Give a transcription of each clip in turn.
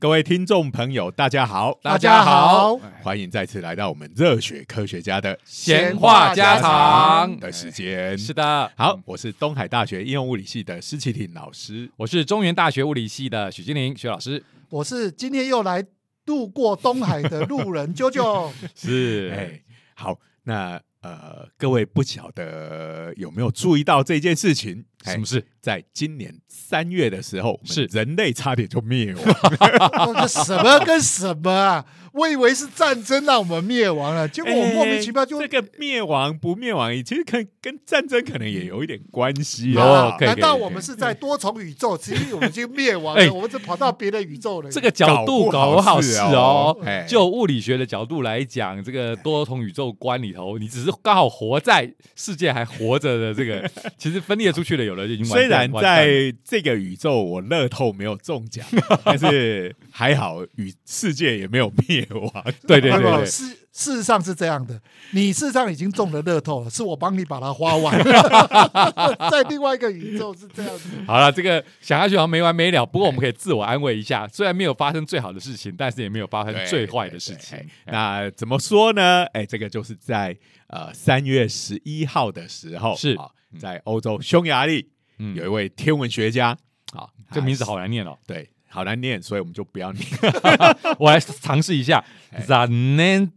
各位听众朋友，大家好，大家好，欢迎再次来到我们热血科学家的闲话家常的时间。是的，好，我是东海大学应用物理系的施启廷老师，我是中原大学物理系的许金玲许老师，我是今天又来路过东海的路人啾啾。是，哎，好，那。呃，各位不晓得有没有注意到这件事情？什么事？在今年三月的时候，是人类差点就灭亡。什么跟什么啊？我以为是战争让我们灭亡了，结果我莫名其妙就这个灭亡不灭亡，其实跟跟战争可能也有一点关系哦。难道我们是在多重宇宙？其实我们已经灭亡了，我们是跑到别的宇宙了。这个角度搞不好是哦。就物理学的角度来讲，这个多重宇宙观里头，你只是刚好活在世界还活着的这个，其实分裂出去了，有了已经。虽然在这个宇宙我乐透没有中奖，但是还好宇世界也没有灭亡。对对对，事事实上是这样的，你事实上已经中了乐透了，是我帮你把它花完。在另外一个宇宙是这样子。好了，这个想下去好像没完没了。不过我们可以自我安慰一下，虽然没有发生最好的事情，但是也没有发生最坏的事情。那怎么说呢？哎，这个就是在呃三月十一号的时候，是在欧洲匈牙利，有一位天文学家，啊，这名字好难念哦。对。好难念，所以我们就不要念。我来尝试一下 z a n e n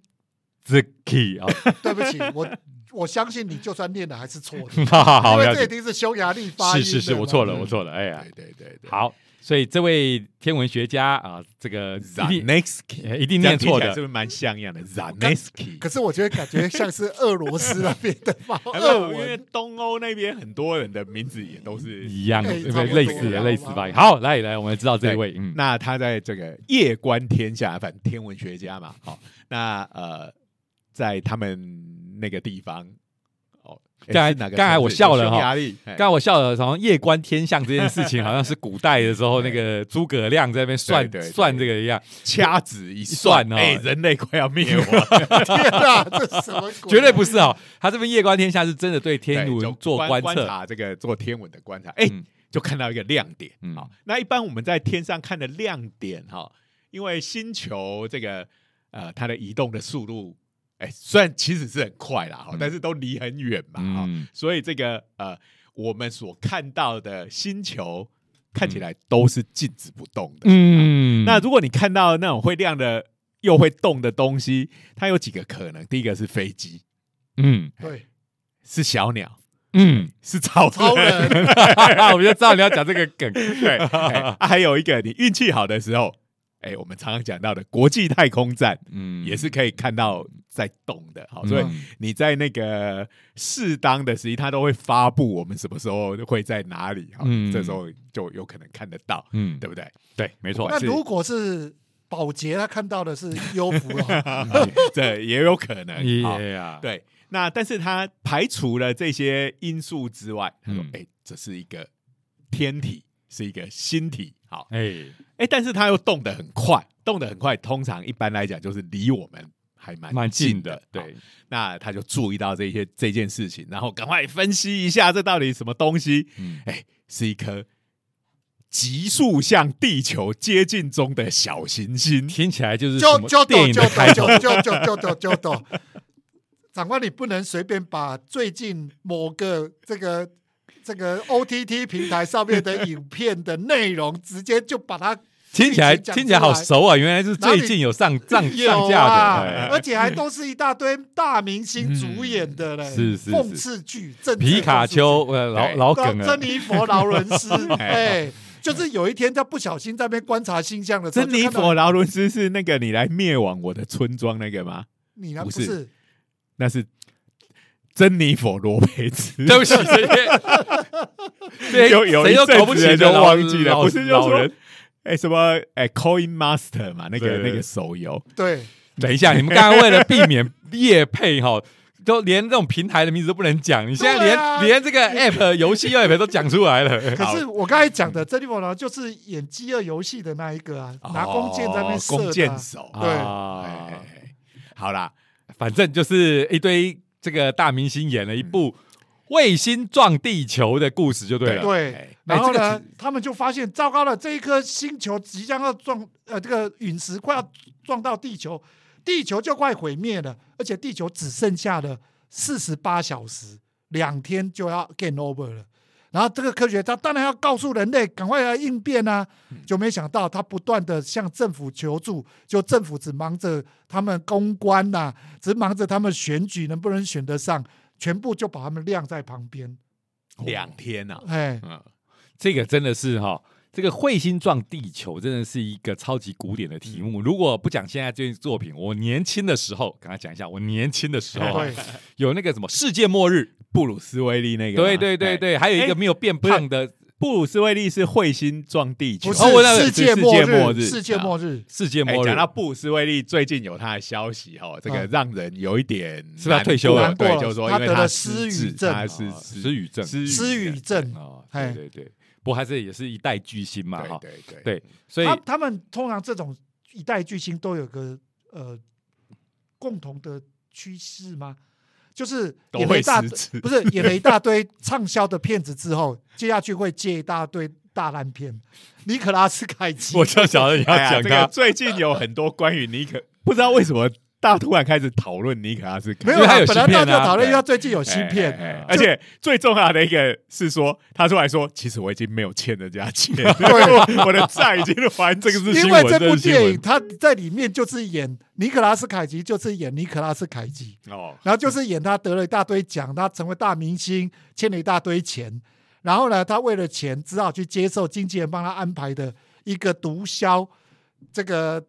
z k i 啊，对不起，我我相信你，就算念的还是错的。好，因为这一定是匈牙利发音。是是是，我错了，我错了。哎呀，对对对，好。所以这位天文学家啊，这个 Zanesky 一定念错的，是不是蛮像样的 Zanesky？可是我觉得感觉像是俄罗斯那边的吧？因为东欧那边很多人的名字也都是一样，类似的类似吧。好，来来，我们知道这位，嗯，那他在这个夜观天下，反正天文学家嘛，好，那呃，在他们那个地方。刚才刚才我笑了哈，刚才我笑了，好像夜观天象这件事情，好像是古代的时候 那个诸葛亮在那边算算这个一样，掐指一算哦，哎，人类快要灭亡，天哪，这什么？绝对不是哦，他这边夜观天象是真的对天文做观测，这个做天文的观察，哎，就看到一个亮点。好，那一般我们在天上看的亮点哈，因为星球这个呃它的移动的速度。哎，虽然其实是很快啦，但是都离很远嘛，哈，所以这个呃，我们所看到的星球看起来都是静止不动的。嗯，那如果你看到那种会亮的又会动的东西，它有几个可能？第一个是飞机，嗯，对，是小鸟，嗯，是超超人 我就知道你要讲这个梗。对，还有一个，你运气好的时候。哎，我们常常讲到的国际太空站，嗯，也是可以看到在动的，好，所以你在那个适当的时机，它都会发布我们什么时候会在哪里，哈，这时候就有可能看得到，嗯，对不对？对，没错。那如果是保洁，他看到的是优福了，这也有可能，对。那但是他排除了这些因素之外，他说：“哎，这是一个天体，是一个星体。”好，哎哎，但是它又动得很快，动得很快，通常一般来讲就是离我们还蛮蛮近的。对，那他就注意到这些这件事情，然后赶快分析一下这到底什么东西。嗯，哎，是一颗急速向地球接近中的小行星，听起来就是就就就就就就就就就就，长官，你不能随便把最近某个这个。这个 O T T 平台上面的影片的内容，直接就把它听起来听起来好熟啊！原来是最近有上上上架的，而且还都是一大堆大明星主演的嘞，是是讽刺剧，皮卡丘呃老老梗珍妮佛劳伦斯，哎，就是有一天他不小心在那边观察星象的时候，珍妮佛劳伦斯是那个你来灭亡我的村庄那个吗？你呢？不是，那是。珍妮佛罗培兹，对不起，这些有有一阵子就忘记了，不是就说，哎什么哎，Coin Master 嘛，那个那个手游。对，等一下，你们刚刚为了避免夜配哈，都连这种平台的名字都不能讲，你现在连连这个 App 游戏 App 都讲出来了。可是我刚才讲的珍妮佛呢，就是演饥饿游戏的那一个啊，拿弓箭在那边射箭手。对，好啦，反正就是一堆。这个大明星演了一部卫星撞地球的故事就对了。对哎，然后这个呢，他们就发现糟糕了，这一颗星球即将要撞，呃，这个陨石快要撞到地球，地球就快毁灭了，而且地球只剩下了四十八小时，两天就要 game over 了。然后这个科学家当然要告诉人类赶快来应变啊，就没想到他不断的向政府求助，就政府只忙着他们公关呐、只忙着他们选举能不能选得上，全部就把他们晾在旁边。两天呐，哎，嗯，这个真的是哈，这个彗星撞地球真的是一个超级古典的题目。如果不讲现在这件作品，我年轻的时候，刚才讲一下，我年轻的时候 啊，有那个什么世界末日，布鲁斯威利那个。嘛，对对对哎，对，还有一个哎没有变胖的布鲁斯威利是彗星撞地球，不是哦我那个世界是末世界末日。世界末日。世界末日。哎讲。到布鲁斯威利，最近有他的消息哈，这个嗯。让人有一点是不是他退休了？对，就是说因为他得了失失语症他是啊失语症。失失语症，哦，哎。对对对，不过还是也是一代巨星嘛，哈，对对。对对，所以他他们通常这种一代巨星都有个呃共同的趋势吗？就是都会演了一大不是演了一大堆畅销的片子之后，接下去会接一大堆大烂片。尼可拉斯凯奇，我就晓得你要哎呀这个讲他，最近有很多关于尼可，不知道为什么大家突然开始讨论尼可拉斯凯，没有他有本来大家讨论，因为他最近有新哎片，而且最重要的一个是说，他出来说，其实我已经没有欠人家钱，对我的债已经还这个是 因为这部电影他在里面就是演尼可拉斯凯奇，就是演尼可拉斯凯奇。哦，然后就是演他得了一大堆奖，他成为大明星，欠了一大堆钱，然后呢，他为了钱只好去接受经纪人帮他安排的一个毒枭，这个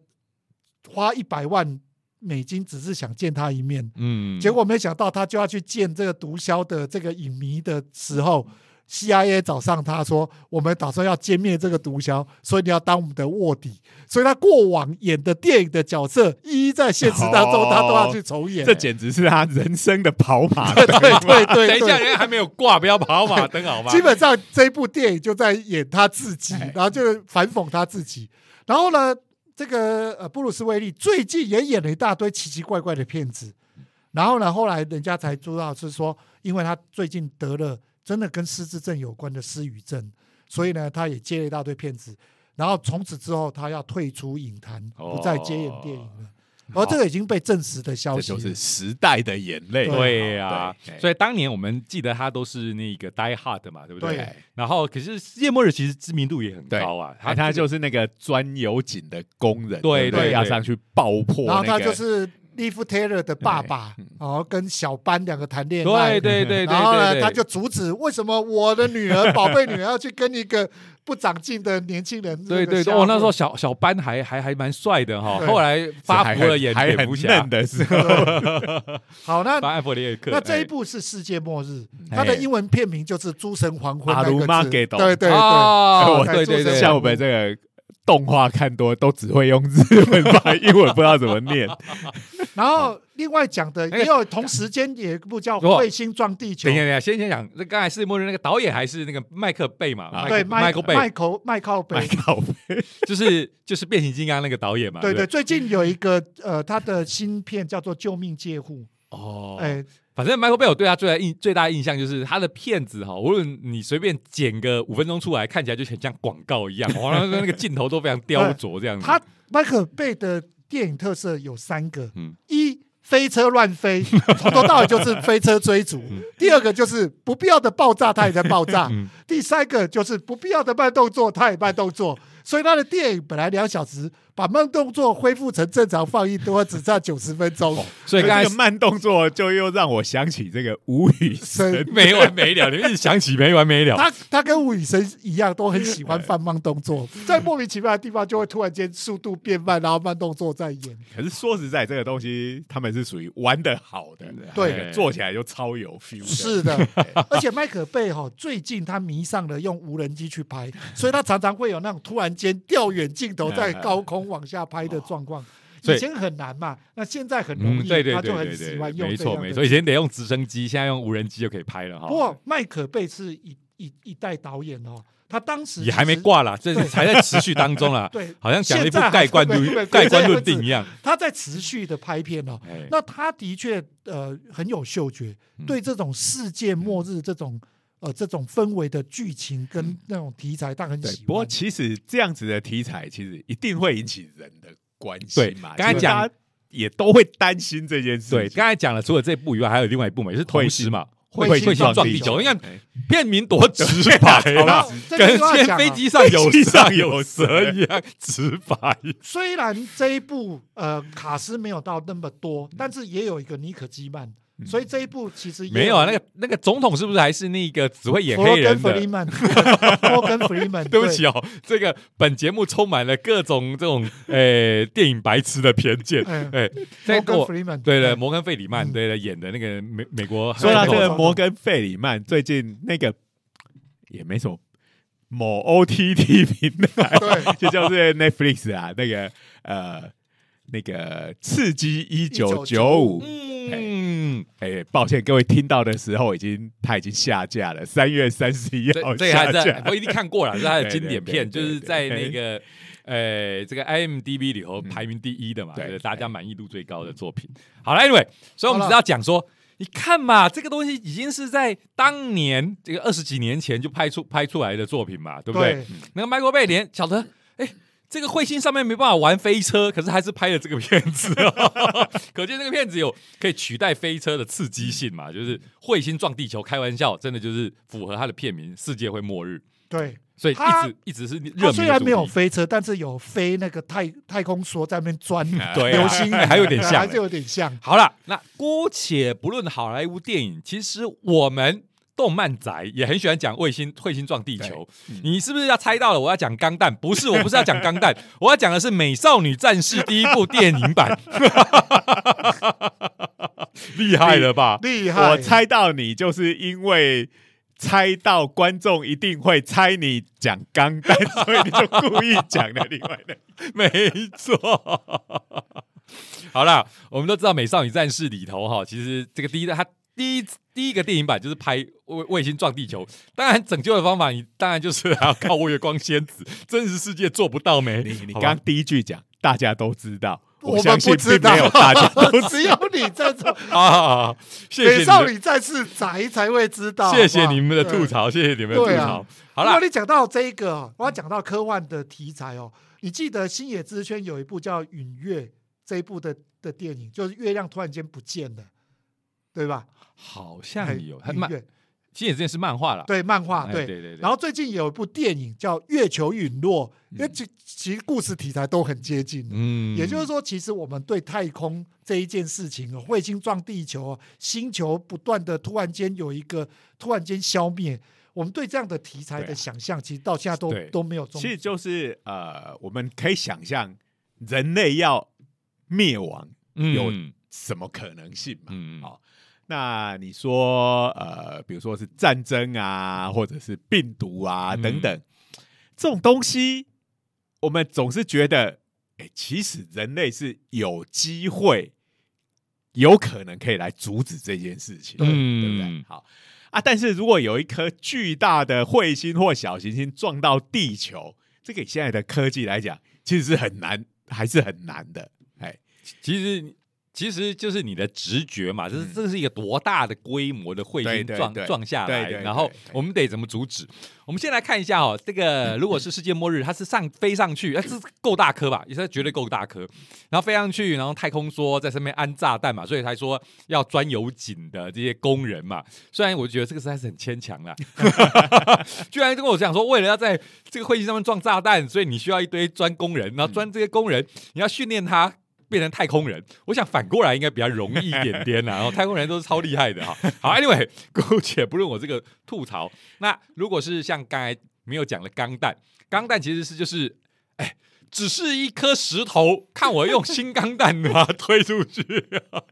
花一百万美金只是想见他一面，嗯，结果没想到他就要去见这个毒枭的这个影迷的时候。CIA 找上他说：“我们打算要歼灭这个毒枭，所以你要当我们的卧底。”所以他过往演的电影的角色，一一在现实当中哦他都要去重演。这简直是他人生的跑马 对灯对对对等一下，对，人家还没有挂，不要跑马灯好吗？基本上这部电影就在演他自己哎，然后就反讽他自己。然后呢，这个呃布鲁斯威利最近也演了一大堆奇奇怪怪的片子。然后呢，后来人家才知道是说，因为他最近得了真的跟失智症有关的失语症，所以呢，他也接了一大堆片子。然后从此之后，他要退出影坛，不再接演电影了。而这个已经被证实的消息就是时代的眼泪。对啊、对所以当年我们记得他都是那个 Die Hard 嘛，对不对？对。然后可是世界末日其实知名度也很高啊，他他就是那个钻油井的工人，对不对。要上去爆破那个，然后他就是利夫 Taylor 的爸爸，然后跟小班两个谈恋爱，对对对对然后呢，他就阻止为什么我的女儿、宝贝女儿要去跟一个不长进的年轻人？对对对，哦哦，那时候小小班还还还蛮帅的哈，对。后来发福了也还很蝙蝠侠嫩，的时候，好，那艾弗列克，那这一哎部是世界末日，哎。它的英文片名就是《诸神黄昏》阿鲁那个字，玛给懂对。对对，哦，哎对对对，像我们这个动画看多，都只会用日文 把英文不知道怎么念。然后另外讲的哎也有同时间也有一部叫《哇彗星撞地球。等一下，》，等一下，先先讲，那刚才世界末日那个导演还是那个麦克贝嘛？啊对，麦麦克贝。麦克麦克贝。麦，克贝。就是就是变形金刚那个导演嘛？对对对，最近有一个呃，他的新片叫做《救命借护》，哦，哎，反正 Michael Bay 我对他最大印最大的印象就是他的片子哈，无论你随便剪个五分钟出来，看起来就很像广告一样，哇，那那个镜头都非常雕琢这样子。他麦克贝的电影特色有三个，嗯。一飞车乱飞，从头到尾就是飞车追逐；第二个就是不必要的爆炸，它也在爆炸；嗯。第三个就是不必要的慢动作，它也慢动作。所以他的电影本来两小时，把慢动作恢复成正常放映，多只差九十分钟。所以刚才这个慢动作就又让我想起这个吴宇森，没完没了，你们一直想起没完没了。他他跟吴宇森一样，都很喜欢放慢动作，在莫名其妙的地方就会突然间速度变慢，然后慢动作再演。可是说实在，这个东西他们是属于玩的好的，对做起来就超有 feel。是的，而且麦克贝哈、最近他迷上了用无人机去拍，所以他常常会有那种突然间调远镜头在 高空往下拍的状况。所以以前很难嘛，那现在很容嗯，易，对对他就对对对很喜欢，用没错没错，以前得用直升机，现在用无人机就可以拍了哈。不过麦可贝是一一一代导演哦，他当时也还没。挂啦，这是还在持续当中啦。对，好像讲了一部盖棺论 盖棺论定一样。他在持续的拍片哦。哎那他的确呃很有嗅觉，嗯对这种世界末日这种呃这种氛围的剧情跟那种题材，他很喜，欢。对不过其实这样子的题材，其实一定会引起人的关对心嘛。刚才讲也都会担心这件事情。对，刚才讲了，除了这部以外，还有另外一部嘛，也是同时嘛，彗星彗星撞地球撞地球。你看哎片名多直白然啊 跟飞机上有上有蛇一样 直白。虽然这一部呃卡斯没有到那么多，但是也有一个尼可基曼，所以这一部其实也没有啊，那个那个总统是不是还是那个只会演黑人的？弗利曼，摩根弗里曼，对不起哦，这个本节目充满了各种这种呃电影白痴的偏见。嗯哎，在摩根我弗利曼，对的，对摩根费里曼对对的演的那个美美国说到这个摩根费里曼，最近那个也没什么某 OTT 平台，对。就叫做 Netflix 啊，那个呃那个刺激一九九五。嗯，哎，抱歉，各位听到的时候已经它已经下架了，三月三十一号这这个还下在架。我一定看过了，这是他的对对经典片，对对就是在那个呃这个 IMDB 里头嗯排名第一的嘛，对对，大家满意度最高的作品。好了，Anyway，所以我们只要讲说。你看嘛，这个东西已经是在当年这个二十几年前就拍出拍出来的作品嘛，对不对？对那个 Michael Bay 连晓得，哎，这个彗星上面没办法玩飞车，可是还是拍了这个片子、哦，可见这个片子有可以取代飞车的刺激性嘛，就是彗星撞地球，开玩笑，真的就是符合它的片名“世界会末日。对，”，所以一它直一直是热虽然没有飞车，但是有飞那个太太空梭在那边钻 对啊流星雨，还有点像对还是有点像。好了，那姑且不论好莱坞电影，其实我们动漫宅也很喜欢讲卫星彗星撞地球。嗯你是不是要猜到了？我要讲钢弹，不是，我不是要讲钢弹，我要讲的是《美少女战士》第一部电影版。厉害了吧？厉害！我猜到你，就是因为猜到观众一定会猜你讲钢弹，所以你就故意讲了另外的。没错。好啦，我们都知道《美少女战士》里头哈，其实这个第一它第一第一个电影版就是拍卫卫星撞地球，当然拯救的方法你当然就是还要靠月光仙子，真实世界做不到没？你你刚第一句讲，大家都知道，我们相信不知道没有大家都知 只有你在这，啊，谢谢美，少女战士宅才会知道。谢谢你们的吐。槽，谢谢你们的吐槽。好了如果，你讲到这一个哦，我要讲到科幻的题材哦，你记得星野之圈有一部叫《陨月》这一部的的电影，就是月亮突然间不见了，对吧？好像有，哎它漫其实这件是漫画了，对漫画哎对。对对对，然后最近有一部电影叫《月球陨落》，因为嗯。其其实故事题材都很接近。嗯。也就是说，其实我们对太空这一件事情哦，彗星撞地球哦，星球不断的突然间有一个突然间消灭，我们对这样的题材的想象，其实到现在都对。都没有中其实就是呃，我们可以想象人类要灭亡有嗯什么可能性嘛？嗯。好、那你说呃，比如说是战争啊，或者是病毒啊嗯等等，这种东西，我们总是觉得，哎，其实人类是有机会，有可能可以来阻止这件事情，对不对嗯？好啊，但是如果有一颗巨大的彗星或小行星撞到地球，这个以现在的科技来讲，其实是很难，还是很难的。哎，其实其实就是你的直觉嘛，这是嗯这是一个多大的规模的彗星撞撞下来，然后我们得怎么阻止？我们先来看一下哦，这个如果是世界末日，它是上飞上去，哎，这是够大颗吧？也是绝对够大颗，然后飞上去，然后太空梭在上面安炸弹嘛，所以才说要钻油井的这些工人嘛。虽然我觉得这个实在是很牵强啦，居然跟我讲说，为了要在这个彗星上面撞炸弹，所以你需要一堆钻工人，然后钻这些工人，你要训练他。变成太空人，我想反过来应该比较容易一点点啦。然后太空人都是超厉害的哈。好，Anyway，姑且不论我这个吐槽，那如果是像刚才没有讲的钢弹，钢弹其实是就是，哎，只是一颗石头，看我用新钢弹把它推出去，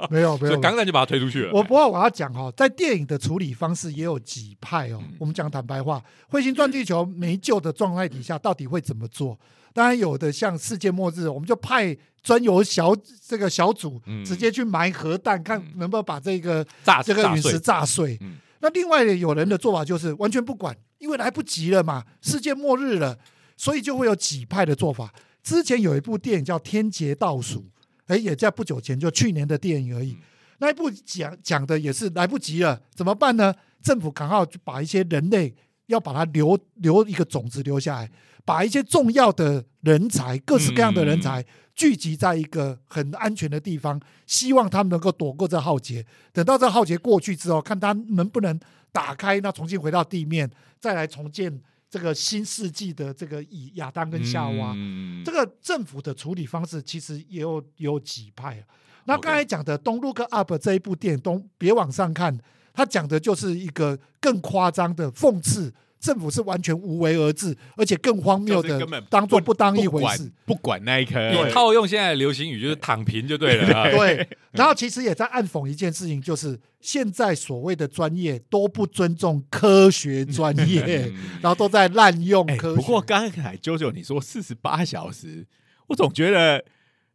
没 有没有。钢弹就把它推出去了。我不过我要讲哦，在电影的处理方式也有几派哦。嗯我们讲坦白话，彗星撞地球没救的状态底下，到底会怎么做？当然有的像世界末日，我们就派专有小这个小组嗯直接去埋核弹，看能不能把这个炸这个陨石炸碎，那另外有人的做法就是完全不管，因为来不及了嘛，世界末日了，所以就会有几派的做法。之前有一部电影叫《天劫倒数》，哎，也在不久前，就去年的电影而已。那一部讲讲的也是来不及了，怎么办呢？政府刚好就把一些人类要把它留留一个种子留下来，把一些重要的人才、各式各样的人才聚集在一个很安全的地方，希望他们能够躲过这浩劫。等到这浩劫过去之后，看他能不能打开，那重新回到地面，再来重建。这个新世纪的这个以亚当跟夏娃，这个政府的处理方式其实也有有几派啊。那刚才讲的《Don't Look Up》这一部电影，东别往上看，它讲的就是一个更夸张的讽刺。政府是完全无为而治，而且更荒谬的，当做不当一回事，不管那一颗。你套用现在的流行语就是躺平就对了。对，然后其实也在暗讽一件事情，就是现在所谓的专业都不尊重科学专业，然后都在滥用科学。不过刚才啾啾你说四十八小时，我总觉得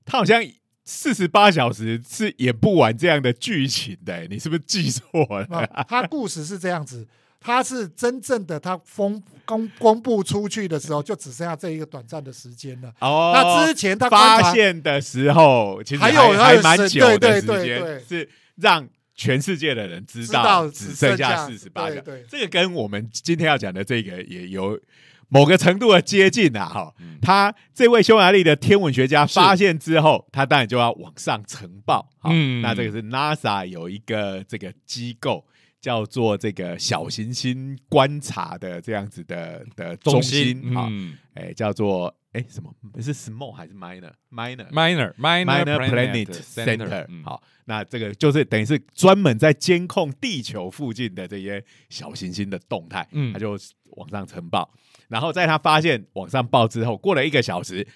他好像四十八小时是演不完这样的剧情的，你是不是记错了？他故事是这样子。他是真正的，他封公公布出去的时候，就只剩下这一个短暂的时间了。哦，那之前他发现的时候，其实还有还蛮久的时间，是让全世界的人知道只剩下四十八个。这个跟我们今天要讲的这个也有某个程度的接近啊！哈，他这位匈牙利的天文学家发现之后，他当然就要往上呈报。嗯，那这个是 NASA 有一个这个机构。叫做这个小行星观察的这样子的的中心啊，哎，叫做哎什么？是 small 还是 minor？minor，minor，minor planet center。好，那这个就是等于是专门在监控地球附近的这些小行星的动态。嗯，他就往上呈报，然后在他发现往上报之后，过了一个小时。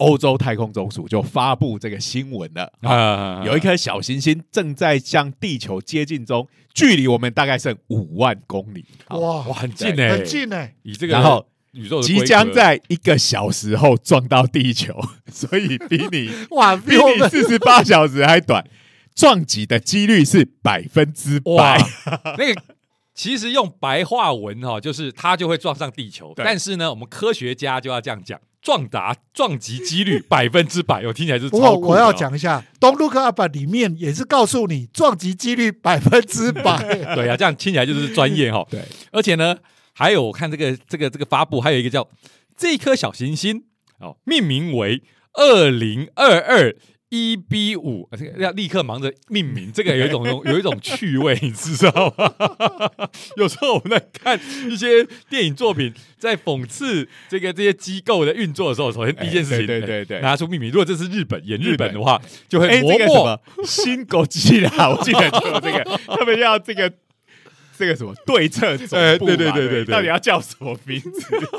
欧洲太空总署就发布这个新闻了啊，有一颗小行星正在向地球接近中，距离我们大概剩五万公里。哇哇，很近呢，很近呢。以这个然后宇宙即将在一个小时后撞到地球，所以比你 哇比你四十八小时还短，撞击的几率是百分之百。那个其实用白话文哈，就是它就会撞上地球，但是呢，我们科学家就要这样讲。撞砸撞击几率 百分之百，我听起来是。不过我要讲一下《Don't Look Up》里面也是告诉你撞击几率百分之百。对啊，这样听起来就是专业哈。对，而且呢，还有我看这个这个这个发布，还有一个叫这颗小行星哦，命名为二零二二。一 B 五，这个要立刻忙着命名，这个有一种 有一种趣味，你知道吗？有时候我们在看一些电影作品，在讽刺这个这些机构的运作的时候，首先第一件事情，对对对，拿出命名。如果这是日本演日本的话，就会磨墨新狗机啦，我记得就有这个，他们要这个。这个什么对策总部对对对对对，到底要叫什么名字？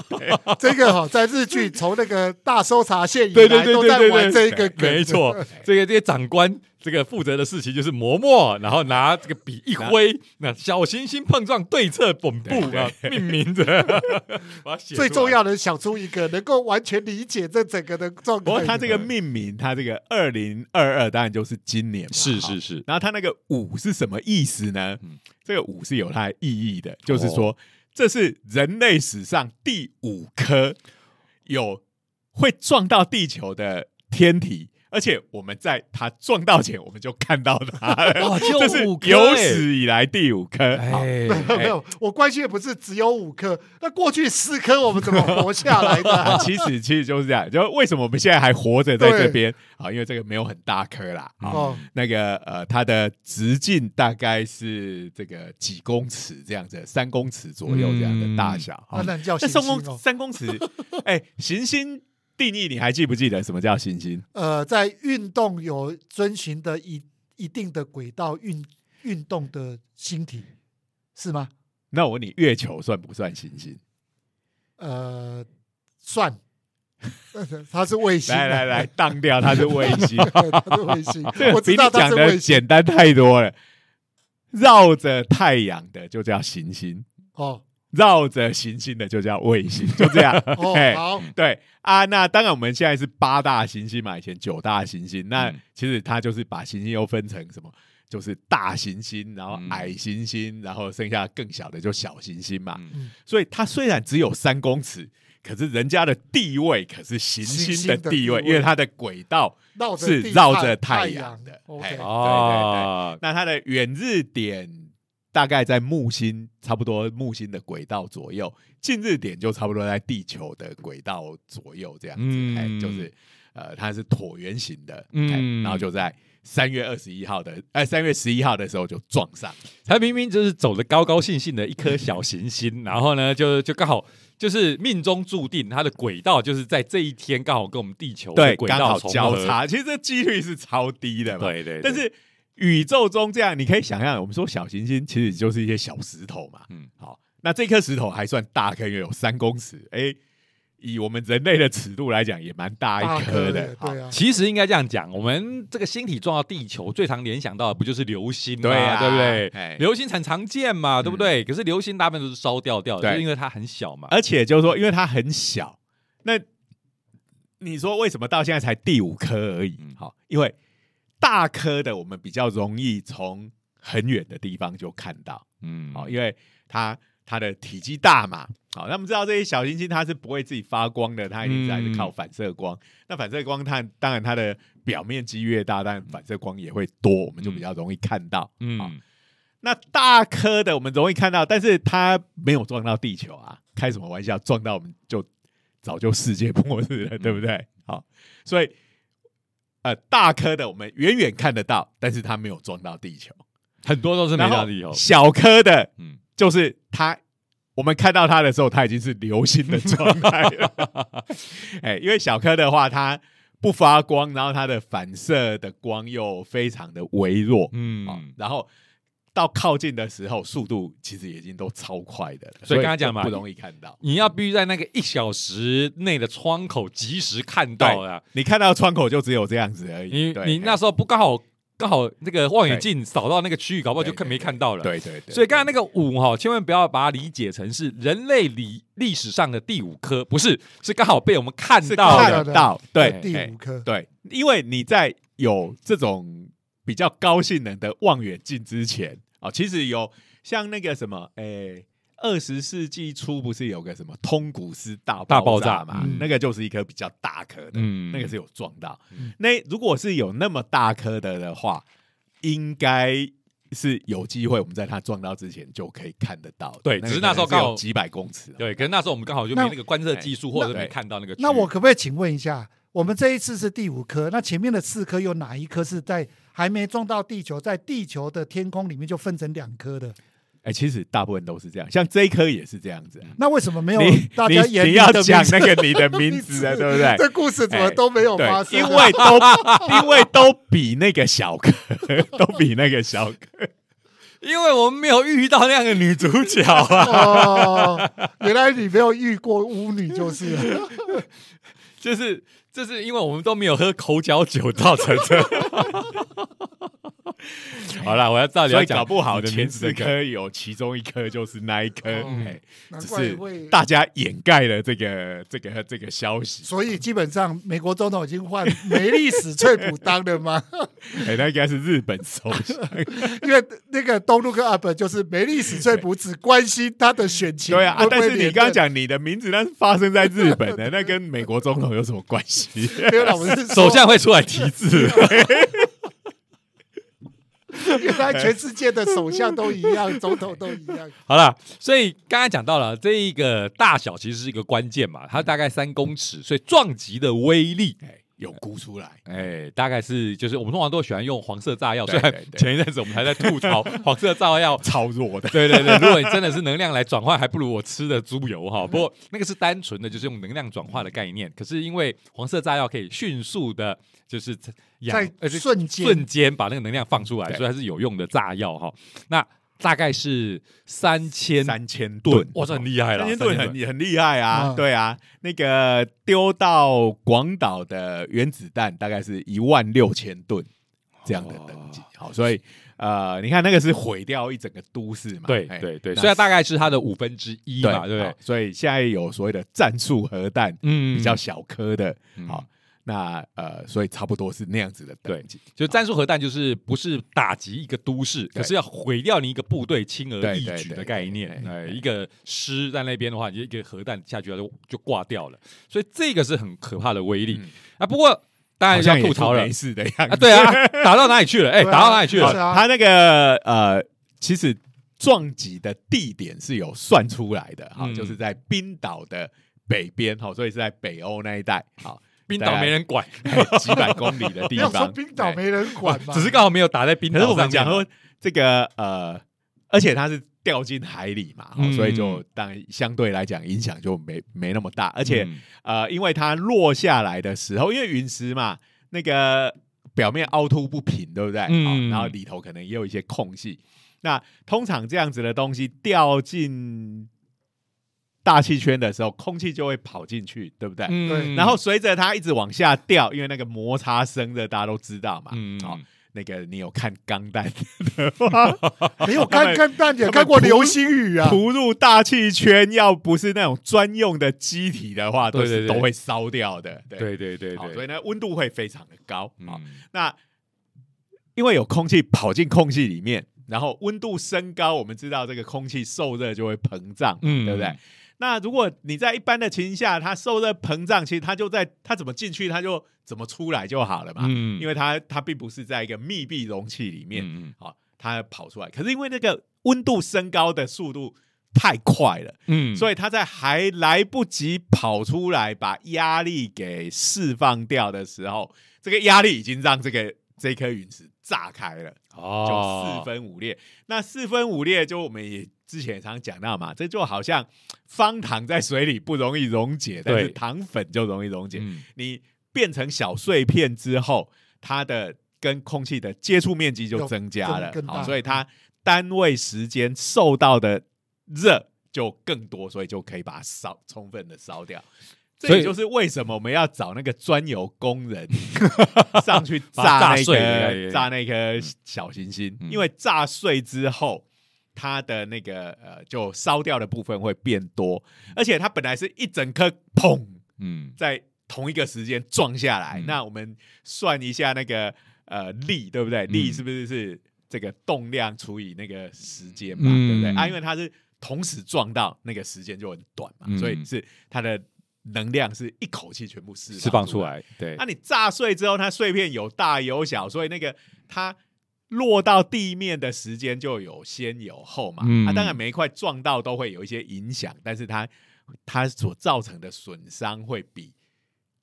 这个哈，在日剧从那个大搜查线以来都在玩这个，没错，这个这些长官。这个负责的事情就是磨墨，然后拿这个笔一挥，那小行星碰撞对侧本部啊，命名的。最重要的想出一个能够完全理解这整个的状况。不过他这个命名，他这个二零二二当然就是今年，是是是。然后他那个五是什么意思呢？这个五是有它的意义的，就是说这是人类史上第五颗有会撞到地球的天体。而且我们在它撞到前，我们就看到它，这是有史以来第五颗。没有 没有，我关心的不是只有五颗，那过去四颗我们怎么活下来的？其实其实就是这样，就为什么我们现在还活着在这边啊？因为这个没有很大颗啦。哦，那个呃，它的直径大概是这个几公尺这样子，三公尺左右这样的大小。那叫三公三公尺？哎，行星。定义你还记不记得什么叫行星？呃，在运动有遵循的一一定的轨道运运动的星体是吗？那我问你，月球算不算行星？呃，算，它是卫星。来来来，当掉它是卫星，它是卫星。我比你讲的简单太多了。绕着太阳的就叫行星哦。绕着行星的就叫卫星，就这样。好，对啊，那当然我们现在是八大行星嘛，以前九大行星，那其实它就是把行星又分成什么就是大行星，然后嗯矮行星，然后剩下更小的就小行星嘛。嗯所以它虽然只有三公尺，可是人家的地位可是行星的的地位，因为它的轨道绕着是绕着太太阳的。OK 哎对对对。哦，那它的远日点大概在木星，差不多木星的轨道左右；近日点就差不多在地球的轨道左右，这样子。嗯哎，就是呃，它是椭圆形的，嗯哎然后就在三月二十一号的，哎，三月十一号的时候就撞上。它明明就是走的高高兴兴的一颗小行星，然后呢，就就刚好就是命中注定，它的轨道就是在这一天刚好跟我们地球的对，轨刚好道。交叉，其实这几率是超低的嘛。对对，对但是宇宙中这样，你可以想象，我们说小行星其实就是一些小石头嘛。嗯好，那这颗石头还算大颗，因为有三公尺。哎，以我们人类的尺度来讲，也蛮大大一颗的。好对啊，其实应该这样讲，我们这个星体撞到地球，最常联想到的不就是流星吗？对啊对不对？哎流星很常见嘛，对不对？可是流星大部分都是烧掉掉的，就是因为它很小嘛。而且就是说，因为它很小，那你说为什么到现在才第五颗而已嗯？好，因为大颗的我们比较容易从很远的地方就看到。嗯，好，因为它它的体积大嘛，好，那我们知道这些小行星它是不会自己发光的，它一定是还是靠反射光。那反射光它当然它的表面积越大，但反射光也会多，我们就比较容易看到。好嗯，那大颗的我们容易看到，但是它没有撞到地球啊，开什么玩笑？撞到我们就早就世界末日了，对不对？好，所以呃，大颗的我们远远看得到，但是它没有撞到地球。很多都是没然后到地球。小颗的，嗯，就是它，我们看到它的时候，它已经是流星的状态了。哎，因为小颗的话，它不发光，然后它的反射的光又非常的微弱，嗯哦，然后到靠近的时候，速度其实已经都超快的了，所以刚刚讲嘛不容易看到。你要必须在那个一小时内的窗口及时看到啊。你看到窗口就只有这样子而已。你你那时候不刚好刚好那个望远镜扫到那个区域，搞不好就看没看到了。对对对，所以刚才那个五哈，千万不要把它理解成是人类历历史上的第五颗，不是，是刚好被我们看到的。到，对第哎五颗，对，因为你在有这种比较高性能的望远镜之前啊、其实有像那个什么，诶，二十世纪初不是有个什么通古斯大大爆炸炸嘛？嗯那个就是一颗比较大颗的，嗯那个是有撞到。嗯那如果是有那么大颗的的话，应该是有机会我们在它撞到之前就可以看得到对只是那时候可能刚好有几百公尺哦、对，可是那时候我们刚好就没那那个观测技术，或者是没看到那个。那我可不可以请问一下，我们这一次是第五颗，那前面的四颗有哪一颗是在还没撞到地球，在地球的天空里面就分成两颗的？哎、其实大部分都是这样，像这一颗也是这样子啊、那为什么没有你大家你你要讲那个你的名字啊，对不对？这故事怎么都没有发对，生？因为都因为都比那个小颗，都比那个小颗。因为我们没有遇到那样的女主角啊，哦，原来你没有遇过巫女就是了。就是就是因为我们都没有喝口角酒造成的。好了，我要照理所以要讲，搞不好的前名字这个四颗有其中一颗就是那一颗，哦哎，难只是怪。大家掩盖了这个这个这个消息。所以基本上，美国总统已经换梅丽史翠普当了吗？哎，那应该是日本首相。因为那个东路克 up 就是梅丽史翠普只关心他的选情。对啊，但是你刚刚讲你的名字，那是发生在日本的，那跟美国总统有什么关系？没有啦，我是首相会出来提字。原来全世界的首相都一样，总统都一样。好了，所以刚才讲到了这一个大小其实是一个关键嘛，它大概三公尺，所以撞击的威力。哎，有估出来。哎，大概是就是我们通常都喜欢用黄色炸药，对虽然前一阵子我们还在吐槽 黄色炸药超弱的，对对对，如果你真的是能量来转换，还不如我吃的猪油哈。不过那个是单纯的，就是用能量转化的概念。可是因为黄色炸药可以迅速的，就是氧在瞬间瞬间把那个能量放出来，所以它是有用的炸药哈。那大概是三千三千吨。吨，，哇，这很厉害了，三千吨很很厉害啊，嗯。对啊，那个丢到广岛的原子弹大概是一万六千吨这样的等级，好，所以呃，你看那个是毁掉一整个都市嘛，哎对对。对，那虽然大概是它的五分之一嘛，对不对？所以现在有所谓的战术核弹，嗯。比较小颗的，嗯。好，那呃，所以差不多是那样子的等级。就战术核弹就是不是打击一个都市，可是要毁掉你一个部队，轻而易举的概念。哎，一个师在那边的话，你一个核弹下去就就挂掉了。所以这个是很可怕的威力啊。不过当然要吐槽了，没事的样子。对啊，打到哪里去了？哎，打到哪里去了？他那个呃，其实撞击的地点是有算出来的哈，就是在冰岛的北边哈，所以是在北欧那一带好。冰岛没人管，几百公里的地方，冰岛没人管嘛，只是刚好没有打在冰岛上。可是我们讲说这个呃，而且它是掉进海里嘛，所以就当然相对来讲影响就没没那么大。而且呃，因为它落下来的时候，因为陨石嘛，那个表面凹凸不平，对不对？嗯，然后里头可能也有一些空隙。那通常这样子的东西掉进。大气圈的时候，空气就会跑进去，对不对？嗯。然后随着它一直往下掉，因为那个摩擦声的，大家都知道嘛。嗯。好，那个你有看《钢弹》的吗？没有看《钢弹》，也看过《流星雨》啊。扑入大气圈，要不是那种专用的机体的话，都是都会烧掉的。对对对对。所以呢，温度会非常的高。好，那因为有空气跑进空气里面，然后温度升高，我们知道这个空气受热就会膨胀，嗯，对不对？那如果你在一般的情形下，它受热膨胀，其实它就在它怎么进去，它就怎么出来就好了嘛。嗯，因为它它并不是在一个密闭容器里面，嗯，好，它跑出来。可是因为那个温度升高的速度太快了，嗯，所以它在还来不及跑出来，把压力给释放掉的时候，这个压力已经让这个这颗陨石炸开了，哦，就四分五裂。那四分五裂，就我们也。之前常讲到嘛，这就好像方糖在水里不容易溶解，但是糖粉就容易溶解。你变成小碎片之后，它的跟空气的接触面积就增加了，好，所以它单位时间受到的热就更多，所以就可以把它烧充分的烧掉。这也就是为什么我们要找那个专有工人 上去炸那个炸那颗小行星，因为炸碎之后。它的那个呃，就烧掉的部分会变多，而且它本来是一整颗砰，嗯，在同一个时间撞下来。那我们算一下那个呃力，对不对？力是不是是这个动量除以那个时间嘛？对不对？啊，因为它是同时撞到，那个时间就很短嘛，所以是它的能量是一口气全部释释放出来。对，那你炸碎之后，它碎片有大有小，所以那个它。落到地面的时间就有先有后嘛，啊，当然每一块撞到都会有一些影响，但是它它所造成的损伤会比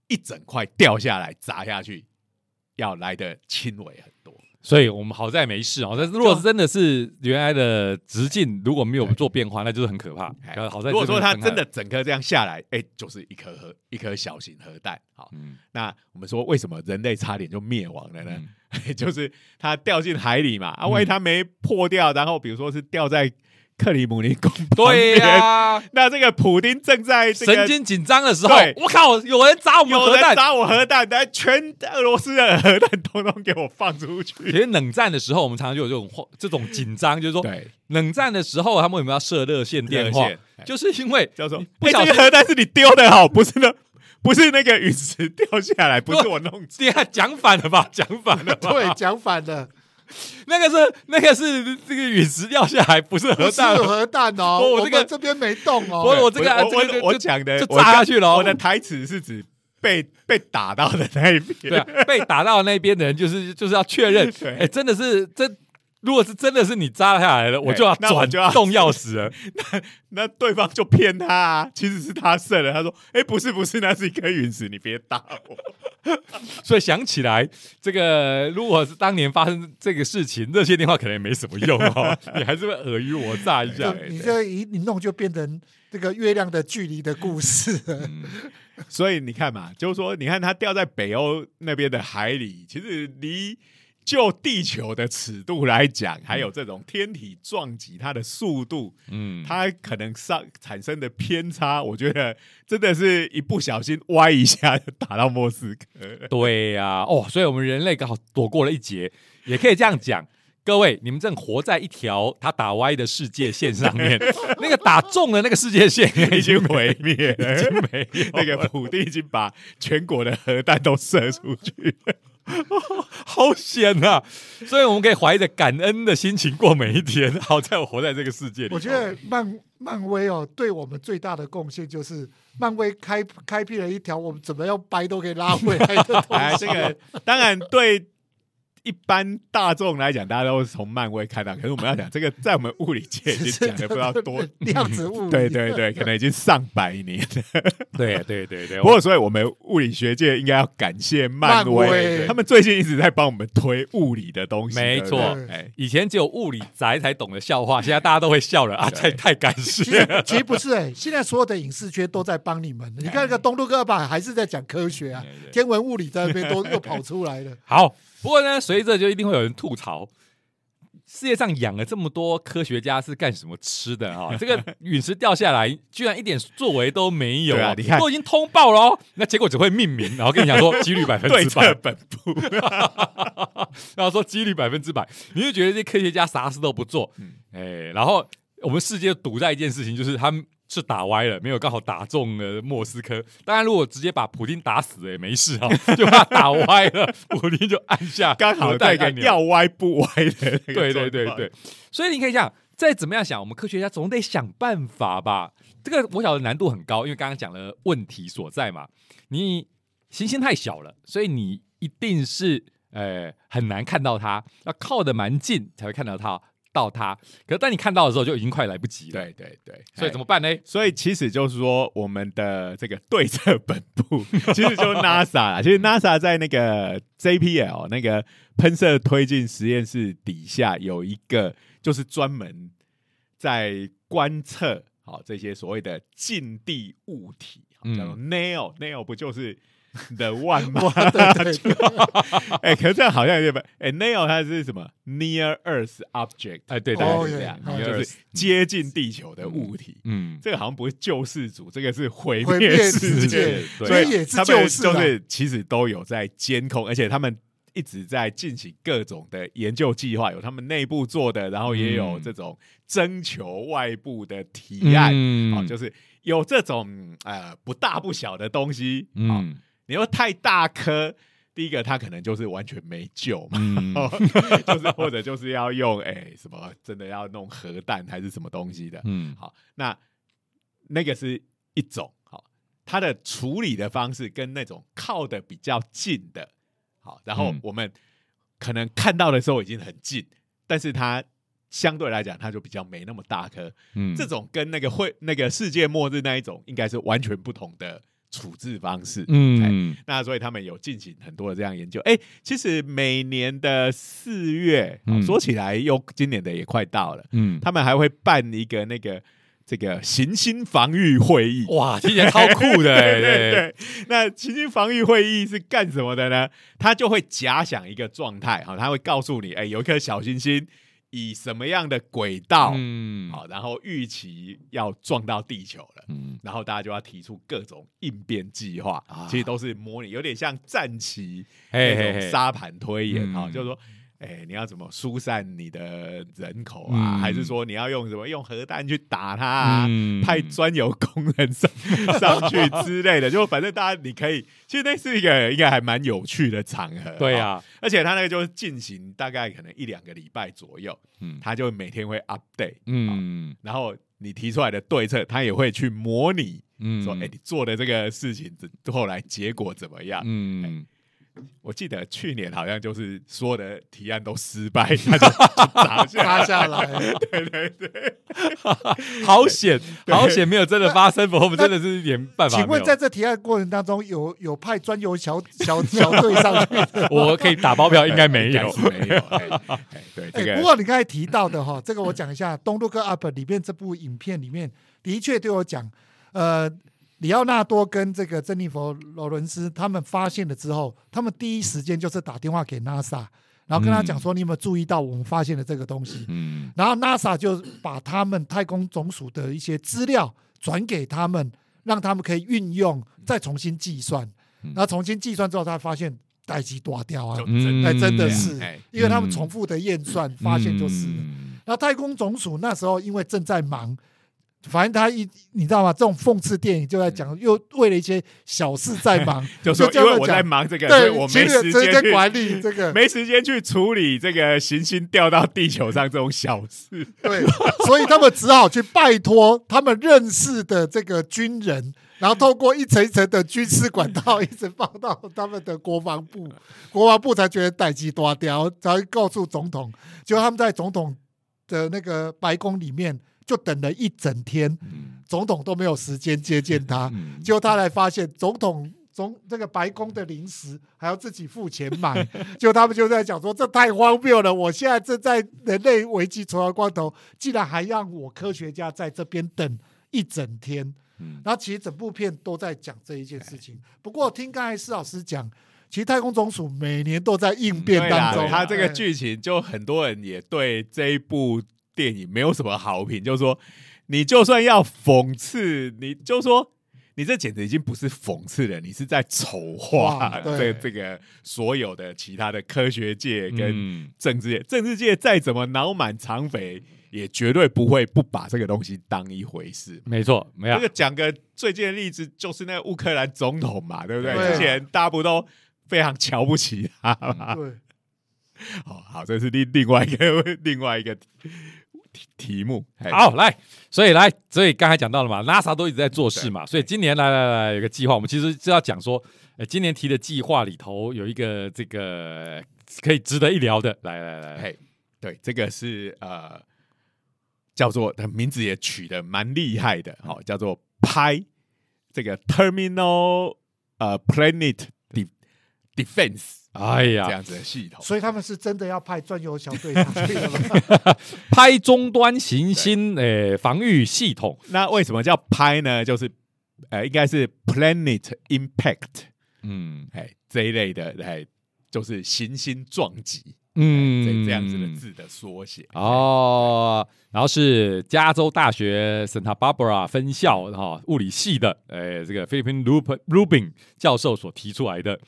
一整块掉下来砸下去要来的轻微很多。所以我们好在没事哦。但是如果真的是原来的直径如果没有做变化，那就是很可怕。好在如果说它真的整颗这样下来，哎，就是一颗核一颗小型核弹。好，那我们说为什么人类差点就灭亡了呢？就是它掉进海里嘛，啊，万一它没破掉，然后比如说是掉在克里姆林宫对呀，那这个普丁正在神经紧张的时候，我靠，有人砸我们核弹，砸我核弹，来全俄罗斯的核弹通通给我放出去。其实冷战的时候，我们常常就有这种这种紧张，就是说，对，冷战的时候他们为什么要设热线电话？就是因为叫做不小心核弹是你丢的好，不是呢？不是那个陨石掉下来，不是我弄，对啊，讲反了吧？讲反了，对，讲反了。那个是那个是这个陨石掉下来，不是核弹，核弹哦。我这个这边没动哦。我我这个我我讲的就砸下去了。我的台词是指被被打到的那一边，对，被打到那边的人就是就是要确认，哎，真的是真。如果是真的是你扎下来了，我就要转就要动钥匙了。那那对方就骗他，啊，其实是他射的。他说：“哎，不是不是，那是一颗陨石，你别打我。”所以想起来，这个如果是当年发生这个事情，热线电话可能也没什么用哦。你还是会尔虞我诈一下。你这一一弄就变成这个月亮的距离的故事。所以你看嘛，就是说，你看它掉在北欧那边的海里，其实离。就地球的尺度来讲，还有这种天体撞击它的速度，嗯，它可能上产生的偏差，我觉得真的是一不小心歪一下就打到莫斯科。对呀，哦，所以我们人类刚好躲过了一劫，也可以这样讲。各位，你们正活在一条他打歪的世界线上面，那个打中的那个世界线已经毁灭了，已经没 那个普丁已经把全国的核弹都射出去。好险呐！所以我们可以怀着感恩的心情过每一天。好在我活在这个世界里。我觉得漫漫威哦，对我们最大的贡献就是漫威开开辟了一条我们怎么样掰都可以拉回来的。哎，这个当然对。一般大众来讲，大家都是从漫威看到。可是我们要讲这个，在我们物理界已经 讲的不知道多量子物理，对对对，可能已经上百年了。对对对对。不过，所以我们物理学界应该要感谢漫威，他们最近一直在帮我们推物理的东西。没错，哎，以前只有物理宅才懂得笑话，现在大家都会笑了啊！太太感谢。其实不是哎，现在所有的影视圈都在帮你们。你看那个东陆哥吧，还是在讲科学啊，天文物理在那边都又跑出来了。好。不过呢，随着就一定会有人吐槽，世界上养了这么多科学家是干什么吃的啊？这个陨石掉下来，居然一点作为都没有啊！你看都已经通报了，哦那结果只会命名，然后跟你讲说几率百分之百本部，然后说几率百分之百，你就觉得这些科学家啥事都不做，哎，然后我们世界赌在一件事情，就是他们。是打歪了，没有刚好打中了莫斯科。当然，如果直接把普京打死也没事啊，就怕打歪了，普京就按下刚好带个要歪不歪的。对对对对，所以你可以想，再怎么样想，我们科学家总得想办法吧。这个我晓得难度很高，因为刚刚讲了问题所在嘛。你行星太小了，所以你一定是呃很难看到它，要靠得蛮近才会看到它。到它，可是当你看到的时候，就已经快来不及了。对对对，所以怎么办呢？所以其实就是说，我们的这个对策本部 其实就 NASA 啦。其实 NASA 在那个 JPL 那个喷射推进实验室底下有一个，就是专门在观测好这些所谓的近地物体，叫做 Nail，Nail 不就是？的万吗？哎，可是这样好像有点不哎，Nail 它是什么？Near Earth Object？哎，对对对，这样就是接近地球的物体。嗯，这个好像不是救世主，这个是毁灭世界，所以他们。就是其实都有在监控，而且他们一直在进行各种的研究计划，有他们内部做的，然后也有这种征求外部的提案。啊，就是有这种呃不大不小的东西。嗯。你说太大颗，第一个它可能就是完全没救嘛，就是或者就是要用哎什么真的要弄核弹还是什么东西的，嗯，好，那那个是一种好，它的处理的方式跟那种靠的比较近的，好，然后我们可能看到的时候已经很近，但是它相对来讲它就比较没那么大颗，嗯，这种跟那个会那个世界末日那一种应该是完全不同的。处置方式，嗯，那所以他们有进行很多的这样研究。哎，其实每年的四月，说起来又今年的也快到了，嗯，他们还会办一个那个这个行星防御会议，哇，听起来超酷的，对对对。那行星防御会议是干什么的呢？他就会假想一个状态，哈，他会告诉你，哎，有一颗小行星。以什么样的轨道，嗯，好，然后预期要撞到地球了，嗯，然后大家就要提出各种应变计划，其实都是模拟，有点像战棋那种沙盘推演啊，就是说。哎，你要怎么疏散你的人口啊？还是说你要用什么用核弹去打他啊？派专有工人上上去之类的？就反正大家你可以，其实那是一个应该还蛮有趣的场合。对啊，而且他那个就是进行大概可能一两个礼拜左右，嗯，他就每天会 update，嗯，然后你提出来的对策，他也会去模拟，嗯，说哎，你做的这个事情后来结果怎么样？嗯。我记得去年好像就是所有的提案都失败，他就砸下下来。对对 对，好险，好险，没有真的发生。我们真的是一点办法。请问在这提案过程当中，有有派专有小小小队上去？我可以打包票，应该没有，没有。对，这个。不过你刚才提到的哈，这个我讲一下，《东陆克 UP》里面这部影片里面的确对我讲，呃。里奥纳多跟这个珍妮佛罗伦斯他们发现了之后，他们第一时间就是打电话给 NASA，然后跟他讲说：“你有没有注意到我们发现了这个东西？”嗯，然后 NASA 就把他们太空总署的一些资料转给他们，让他们可以运用，再重新计算。然后重新计算之后，他发现待机断掉啊就，嗯那真的是哎，因为他们重复的验算发现就是了。嗯然后太空总署那时候因为正在忙，反正他一你知道吗？这种讽刺电影就在讲，又为了一些小事在忙，就说因为我在忙这个，对，我其没时间管理这个，没时间去处理这个行星掉到地球上这种小事。对，所以他们只好去拜托他们认识的这个军人，然后透过一层一层的军事管道，一直放到他们的国防部，国防部才觉得待机多掉，才会告诉总统。结果他们在总统的那个白宫里面就等了一整天，嗯总统都没有时间接见他。嗯结果他才发现，总统总这个白宫的零食还要自己付钱买，就他们就在讲说，这太荒谬了！我现在正在人类危机重要关头，竟然还让我科学家在这边等一整天。嗯然后其实整部片都在讲这一件事情。不过听刚才施老师讲，其实太空总署每年都在应变当中，，他这个哎剧情就很多人也对这一部电影没有什么好评，就是说你就算要讽刺，你就说。你这简直已经不是讽刺了，你是在丑化哇这对这个所有的其他的科学界跟嗯政治界，政治界再怎么脑满肠肥，也绝对不会不把这个东西当一回事。没错，没有这个讲个最近的例子，就是那个乌克兰总统嘛，对不对？之前大家不都非常瞧不起他嘛？对，哦，好，这是另另外一个 另外一个题题目。好，来，所以来，所以刚才讲到了嘛，NASA 都一直在做事嘛，所以今年来来来有个计划，我们其实是要讲说，呃，今年提的计划里头有一个这个可以值得一聊的，来来来，嘿，对，这个是呃，叫做它名字也取得蛮厉害的，好、叫做拍这个 Terminal 呃 Planet De- Defense 哎呀这呀，样子的系统。所以他们是真的要派专有小队上去了吗？拍终端行星诶防御系统，那为什么叫拍呢？就是呃，应该是 Planet Impact 嗯哎这一类的哎，就是行星撞击嗯这这样子的字的缩写。哦，然后是加州大学 Santa Barbara 分校哈、物理系的，诶，这个 Philippine Rub- Rubin 教授所提出来的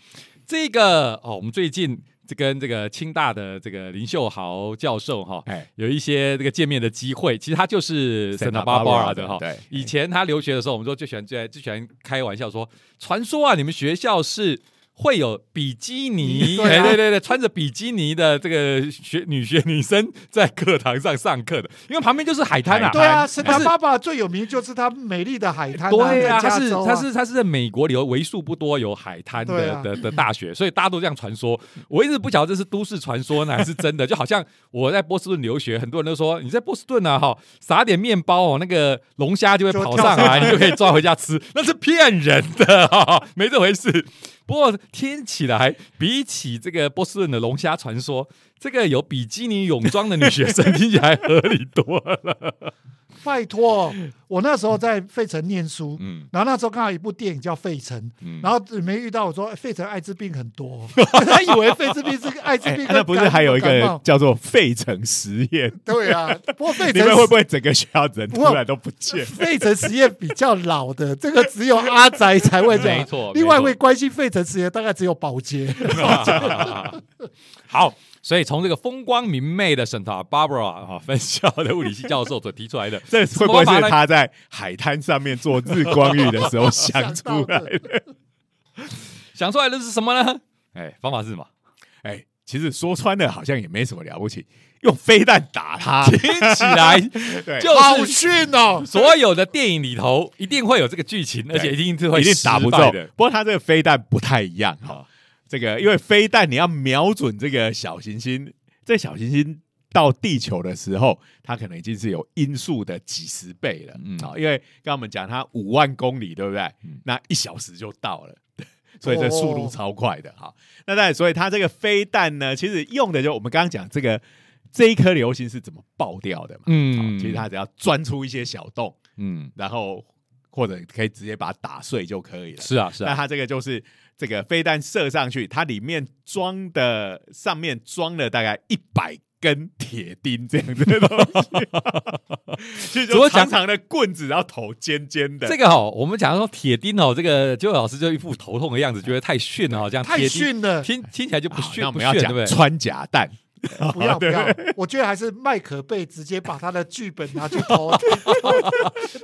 这个哦，我们最近这跟这个清大的这个林秀豪教授哈、哎有一些这个见面的机会，其实他就是 Santa Barbara Barbara 的哈。对以前他留学的时候，我们说最喜欢最最喜欢开玩笑说，传说啊，你们学校是。会有比基尼，对啊对对对，穿着比基尼的这个学女学女生在课堂上上课的，因为旁边就是海滩啊。海对啊，是塔爸爸最有名就是它美丽的海滩、对啊，在它是加州啊它是它是在美国里头为数不多有海滩的、啊的的大学，所以大家都这样传说。我一直不晓得这是都市传说呢还是真的，就好像我在波士顿留学，很多人都说你在波士顿啊哈，撒点面包哦，那个龙虾就会跑上来，你 就可以抓回家吃，那是骗人的哈，没这回事。不过听起来比起这个波士顿的龙虾传说，这个有比基尼泳装的女学生听起来合理多了。拜托，我那时候在费城念书，嗯然后那时候刚好一部电影叫《费城》，嗯，然后没遇到我说哎费城艾滋病很多，他以为费城病是个艾滋哎病、那不是还有一个叫做费城实验？对啊，不过费 你城们会不会整个学校人突然都不见？费城实验比较老的，这个只有阿宅才会讲。没错另外会关心费城实验，大概只有保洁。好，所以从这个风光明媚的 Santa Barbara 啊分校的物理系教授所提出来的，这会不会是他在海滩上面做日光浴的时候想出来的？想出来的是什么呢？哎，方法是什么？哎，其实说穿了，好像也没什么了不起，用飞弹打他，听起来，就是好逊哦！所有的电影里头一定会有这个剧情，而且一定是会一定打不中的。。不过他这个飞弹不太一样哈好，这个因为飞弹你要瞄准这个小行星，这小行星到地球的时候，它可能已经是有音速的几十倍了。嗯好，因为刚刚我们讲它五万公里，对不对？嗯那一小时就到了。所以这速度超快的哈，那当然，所以它这个飞弹呢，其实用的就我们刚刚讲这个这一颗流星是怎么爆掉的嘛？嗯嗯，其实它只要钻出一些小洞，嗯，然后或者可以直接把它打碎就可以了。是啊是啊，那它这个就是这个飞弹射上去，它里面装的上面装了大概一百根铁钉这样子的东西，就长长的棍子，然后头尖尖的。这个哦，我们讲说铁钉哦，这个就老师就一副头痛的样子，觉得太逊了哦，这样太铁钉逊了，听听起来就不好炫，那我们要不炫，对不对？讲穿甲弹，不要不要，我觉得还是麦可贝直接把他的剧本拿去投。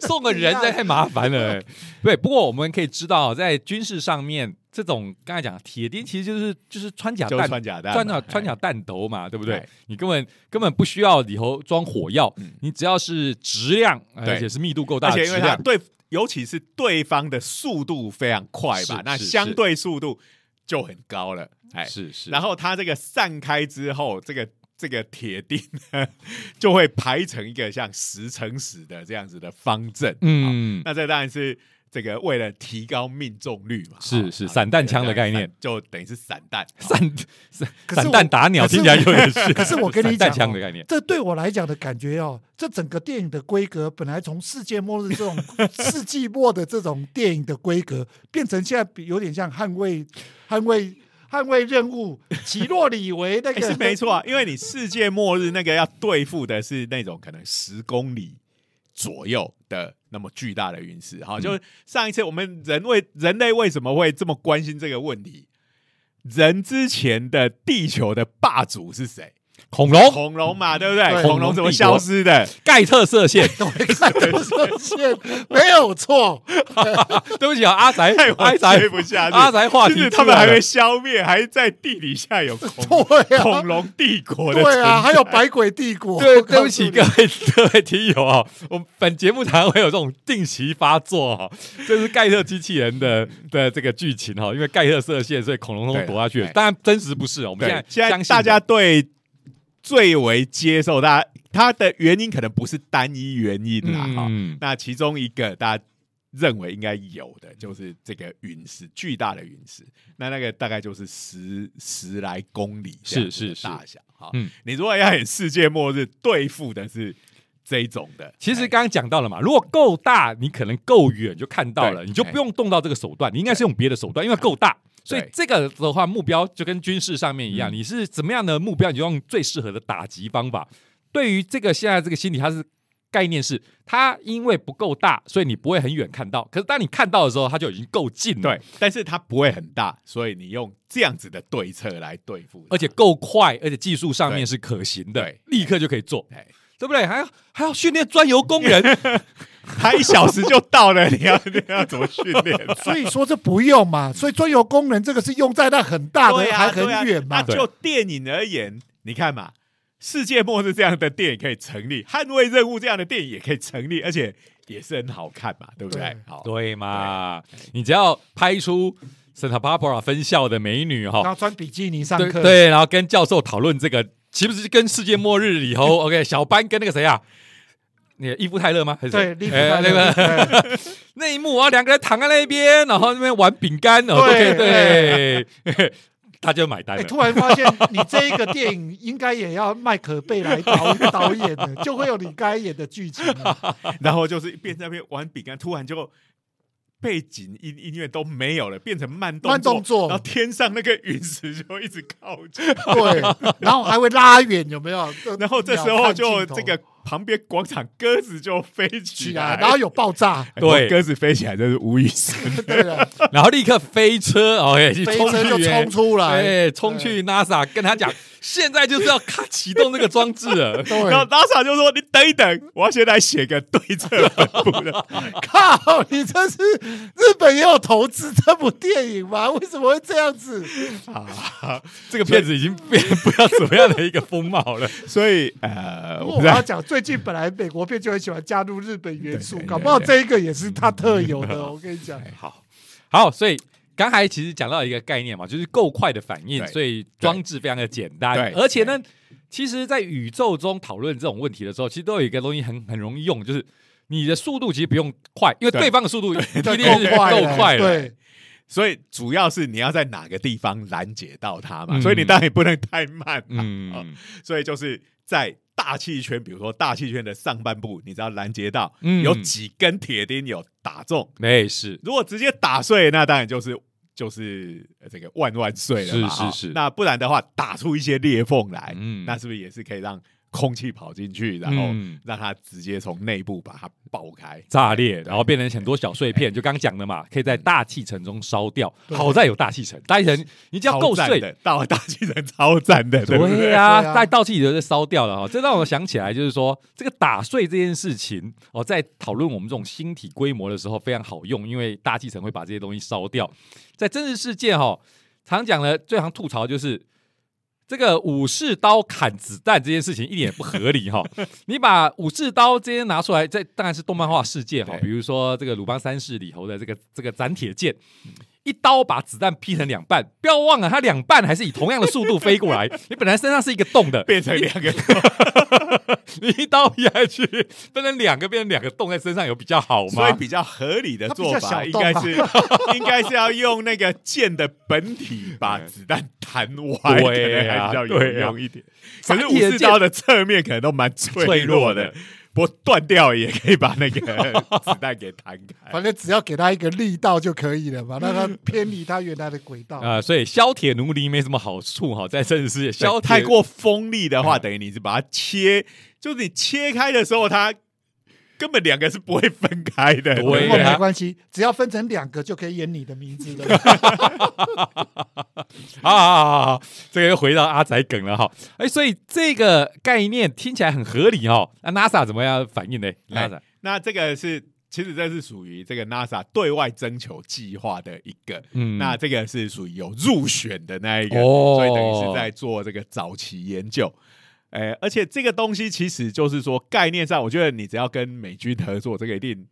送个人这太麻烦了、欸。对，不过我们可以知道，在军事上面，这种刚才讲铁钉其实就是就是穿甲就是弹。穿甲弹嘛，穿甲穿哎甲弹头嘛，对不对？哎？你根本根本不需要里头装火药，嗯。你只要是质量，对。而且是密度够大而且因为它对，尤其是对方的速度非常快吧是，那是相对速度就很高了，哎，是是。然后它这个散开之后，这个这个铁钉呢 就会排成一个像十乘十的这样子的方阵，嗯，嗯，那这当然是这个为了提高命中率嘛，是是散弹枪的概念。就等于是散弹，散散可是散弹打鸟听起来有点是，可是我跟你讲散弹枪的概念，这对我来讲的感觉哦，这整个电影的规格本来从世界末日这种 世纪末的这种电影的规格，变成现在比有点像捍卫捍卫捍卫任务，奇洛里维那欸个是没错啊，因为你世界末日那个要对付的是那种可能十公里左右的那么巨大的陨石。嗯哈，就是上一次我们人为人类为什么会这么关心这个问题？人之前的地球的霸主是谁？恐龙？恐龙嘛，对不对？对。恐龙怎么消失的？盖特射线，对看到射线没有错，对不起啊，阿宅阿宅不下去。阿宅话题他们还没消灭，还在地底下有恐对啊。恐，龙帝国的对啊，还有百鬼帝国，对，对不起各位各位听友啊，我们本节目常会有这种定期发作哈，这是盖特机器人的的这个剧情哈，因为盖特射线，所以恐龙都对躲下去。了。当然真实不是，我们对现在现相信的。在大家对最为接受，大家它的原因可能不是单一原因啦，哈、嗯，那其中一个大家认为应该有的，就是这个陨石，巨大的陨石，那那个大概就是十十来公里是是是。大小，哈、嗯。你如果要演世界末日，对付的是这一种的，哎其实刚刚讲到了嘛，如果够大，你可能够远就看到了，你就不用动到这个手段，你应该是用别的手段，因为够大。所以这个的话，目标就跟军事上面一样，嗯。你是怎么样的目标，你就用最适合的打击方法。对于这个现在这个心理，它是概念是，它因为不够大，所以你不会很远看到。可是当你看到的时候，它就已经够近了，对，但是它不会很大，所以你用这样子的对策来对付，而且够快，而且技术上面是可行的对，立刻就可以做，哎对不对？还要还要训练专油工人，它一小时就到了，你要你要怎么训练？所以说这不用嘛，所以专油工人这个是用在那很大的还很远嘛那，就电影而言，你看嘛，世界末日这样的电影可以成立，捍卫任务这样的电影也可以成立，而且也是很好看嘛，对不对对？好，对嘛？你只要拍出 Santa Barbara 分校的美女哈然，后穿比基尼上课，对对，然后跟教授讨论这个，岂不是跟世界末日以后，OK，小班跟那个谁啊？那个伊夫泰勒吗？还是对，利弗哎泰那个对 那一幕啊，两个人躺在那边，然后那边玩饼干，哦，都可以对对，他 就买单哎，了。突然发现你这一个电影应该也要麦克贝来导导演的，就会有你该演的剧情了。然后就是一边在那边玩饼干，突然就。背景音音乐都没有了，变成慢动慢动作。然后天上那个陨石就一直靠近，对，然后还会拉远，有没有？然后这时候就这个旁边广场鸽子就飞起来，起来，然后有爆炸，哎对。鸽子飞起来真是无语。神。对了，然后立刻飞车，OK，去冲飞车就冲出来，哎，冲去 NASA 跟他讲，现在就是要开启动这个装置了。然后 NASA 就说：“你等一等，我要先来写个对策本部的。靠，你这是日本也有投资这部电影吗？为什么会这样子？啊，这个片子已经变不知道怎么样的一个风貌了。所以呃，我要讲，最近本来美国片就很喜欢加入日本元素搞不好对这一个也是他特有的。我跟你讲，好，好，所以刚才其实讲到一个概念嘛，就是够快的反应，所以装置非常的简单。对，而且呢，其实，在宇宙中讨论这种问题的时候，其实都有一个东西很很容易用，就是你的速度其实不用快，因为对。对方的速度一定对是够快了够快了。对，所以主要是你要在哪个地方拦截到它嘛，嗯。所以你当然也不能太慢嘛。嗯。哦，所以就是在大气圈，比如说大气圈的上半部，你只要拦截到嗯。有几根铁钉有打中，那是，如果直接打碎，那当然就是就是呃这个万万岁了嘛。是是是。那不然的话，打出一些裂缝来，嗯。那是不是也是可以让空气跑进去，然后嗯让它直接从内部把它爆开。炸裂，然后变成很多小碎片，就刚刚讲的嘛，可以在大气层中烧掉。好在有大气层，大气层你只要够碎，的，到了大气层超赞的，对不对？对呀、在大气层就烧掉了哈。这让我想起来，就是说这个打碎这件事情哦，在讨论我们这种星体规模的时候非常好用，因为大气层会把这些东西烧掉。在真实世界哈，常讲的最常吐槽就是。这个武士刀砍子弹这件事情一点也不合理哈！你把武士刀这些拿出来，这当然是动漫化世界哈，对比如说这个鲁邦三世里头的这个这个斩铁剑，一刀把子弹劈成两半，不要忘了，它两半还是以同样的速度飞过来。你本来身上是一个洞的，变成两个，你 一刀劈下去，分成两个，变成两个洞在身上，有比较好吗？所以比较合理的做法应该是 应该是要用那个剑的本体把子弹弹歪，对可能还比较有用一点。可是武士刀的侧面可能都蛮脆弱的，不断掉也可以把那个子弹给弹开。反正只要给他一个力道就可以了嘛，让他偏离他原来的轨道。啊、所以削铁奴隶没什么好处哈，在真实世界削太过锋利的话，嗯等于你是把它切，就是你切开的时候，它根本两个是不会分开的。对没关系，只要分成两个就可以演你的名字了。啊 好好好，这个又回到阿仔梗了哈。哎，所以这个概念听起来很合理哈。那 NASA 怎么样反应呢哎？NASA 那这个是，其实这是属于这个 NASA 对外征求计划的一个。嗯那这个是属于有入选的那一个，哦所以等于是在做这个早期研究。哎，而且这个东西其实就是说概念上，我觉得你只要跟美军合作，这个一定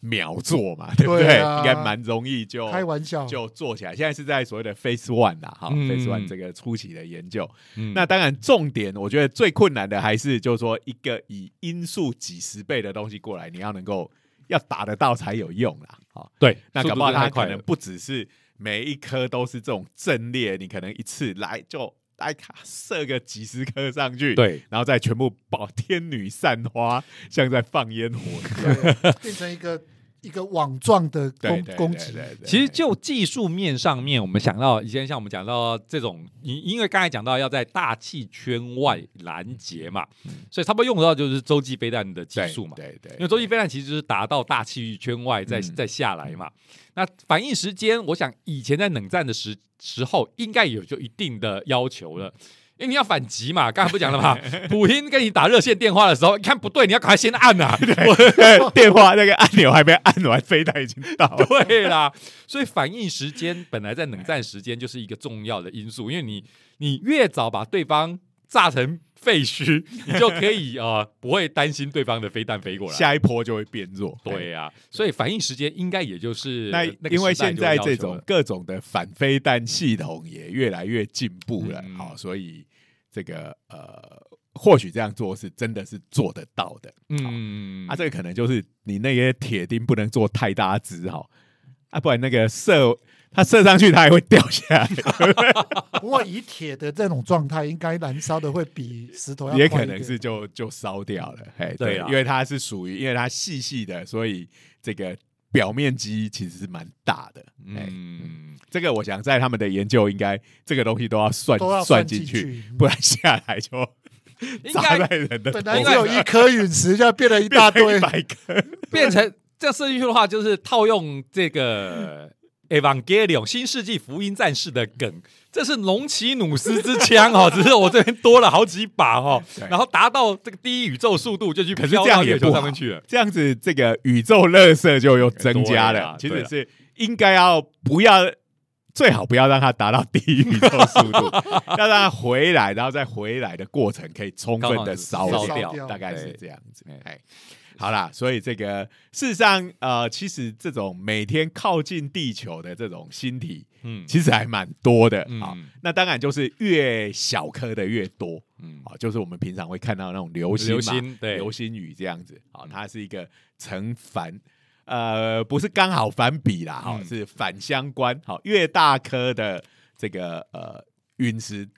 秒做嘛，对不对？对啊应该蛮容易就开玩笑，就做起来。现在是在所谓的 Phase One 啦，哈、嗯 p h a s e One 这个初期的研究。嗯那当然，重点我觉得最困难的还是就是说，一个以音速几十倍的东西过来，你要能够要打得到才有用啦。好、对，那不好它可。能不只是每一颗都是这种阵列，你可能一次来就来卡射个几十颗上去，，对，然后再全部爆天女散花，像在放烟火一样。对变成一个一个网状的攻攻击。其实就技术面上面，我们想到以前像我们讲到这种，因因为刚才讲到要在大气圈外拦截嘛，所以差不多用到就是洲际飞弹的技对术嘛。对对，因为洲际飞弹其实就是达到大气圈外再嗯再下来嘛。那反应时间，我想以前在冷战的时时候，应该有就一定的要求了。因为你要反击嘛，刚才不讲了嘛？普京跟你打热线电话的时候，你看不对，你要赶快先按啊。对电话那个按钮还没按完，飞弹已经到了。对啦，所以反应时间本来在冷战时间就是一个重要的因素，因为你你越早把对方炸成废墟，你就可以呃不会担心对方的飞弹飞过来。下一波就会变弱。对啊、所以反应时间应该也就是那那因为现在这种各种的反飞弹系统也越来越进步了，嗯好、所以这个呃，或许这样做是真的是做得到的。嗯啊，这个可能就是你那些铁钉不能做太大只哈，啊，不然那个射它射上去它还会掉下来，不过以铁的这种状态，应该燃烧的会比石头要也可能是就就烧掉了。嘿，对啊因为它是属于因为它细细的，所以这个表面积其实是蛮大的。哎、嗯，这个我想在他们的研究应该这个东西都要算都要算进去，不然下来就应砸该在人的本头来只有一颗陨石，现在变了一大堆一。百颗。变成 这样设进去的话，就是套用这个 Evangelion 新世纪福音战士的梗，这是龙骑努斯之枪哦，只是我这边多了好几把哦，然后达到这个低宇宙速度就去可是这样也不上面去了。这样子，这个宇宙垃圾就又增加了。其实是应该要不要，最好不要让它达到低宇宙速度，要 让它回来，然后再回来的过程可以充分的烧烧掉，大概是对。这样子好啦，所以这个事实上，呃，其实这种每天靠近地球的这种星体，嗯其实还蛮多的嗯啊。那当然就是越小颗的越多嗯啊，就是我们平常会看到那种流星嘛，流星对流星雨这样子啊，它是一个成反。呃，不是刚好反比啦，哈、嗯是反相关。好，越大颗的这个呃陨石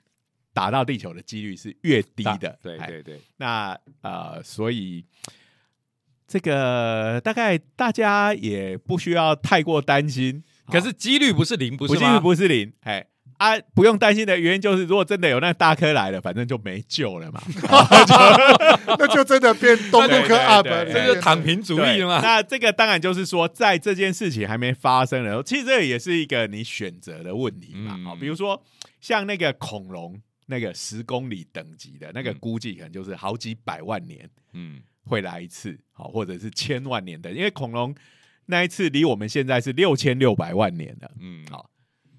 打到地球的几率是越低的。哎对对对，那呃，所以这个大概大家也不需要太过担心。可是几率不是零，不不是几率？不是零，哎啊，不用担心的原因就是，如果真的有那大科来了，反正就没救了嘛。那就真的变东部科 对对这就躺平主义了嘛。那这个当然就是说，在这件事情还没发生的时候，其实这也是一个你选择的问题嘛。嗯好、比如说像那个恐龙那个十公里等级的那个，嗯估计可能就是好几百万年嗯会来一次，好，或者是千万年的，因为恐龙那一次离我们现在是六千六百万年了。嗯，好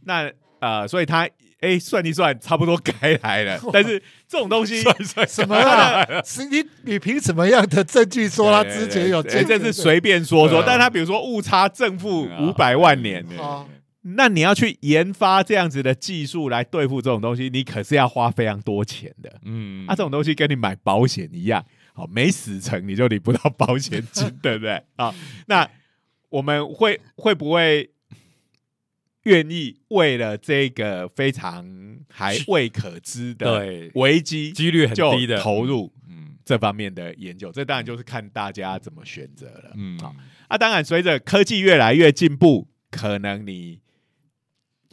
那呃，所以它哎算一算，差不多该来了。但是这种东西，什么啊？是你你凭什么样的证据说他之前有对见？这是随便说说，啊但是他比如说误差正负嗯五百万年，啊那你要去研发这样子的技术来对付这种东西，你可是要花非常多钱的。嗯啊，这种东西跟你买保险一样，好，没死成你就领不到保险金，对不对？啊，那我们会会不会愿意为了这个非常还未可知的危机，几率很就低的投入嗯这方面的研究？这当然就是看大家怎么选择了。嗯好啊，当然随着科技越来越进步，可能你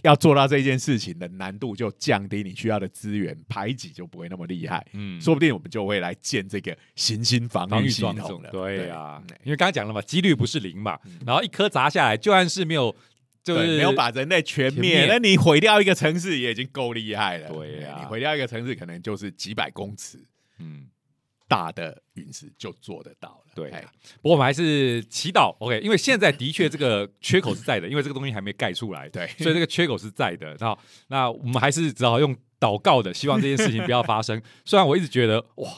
要做到这件事情的难度就降低，你需要的资源排挤就不会那么厉害。嗯说不定我们就会来建这个行星防防御御系统了。，对呀嗯，因为刚刚讲了嘛，几率不是零嘛嗯，然后一颗砸下来，就算是没有，就是没有把人类全全灭，那你毁掉一个城市也已经够厉害了。对呀你毁掉一个城市可能就是几百公尺嗯。大的陨石就做得到了。对哎不过我们还是祈祷，OK，因为现在的确这个缺口是在的，因为这个东西还没盖出来，对所以这个缺口是在的。那那我们还是只好用祷告的，希望这件事情不要发生。虽然我一直觉得，哇，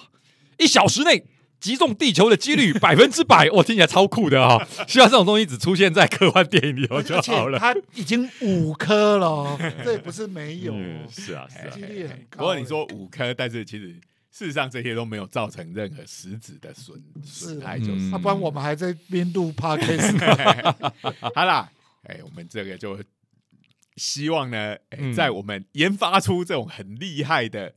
一小时内击中地球的几率百分之百，我，听起来超酷的啊、希望这种东西只出现在科幻电影里头就好了。它已经五颗了哦，这也不是没有哦嗯，是啊，是啊几，率很高。不过你说五颗，但是其实事实上这些都没有造成任何实质的损是损害，就是嗯要不然我们还在边录 podcast，好啦，哎，我们这个就希望呢，哎嗯在我们研发出这种很厉害的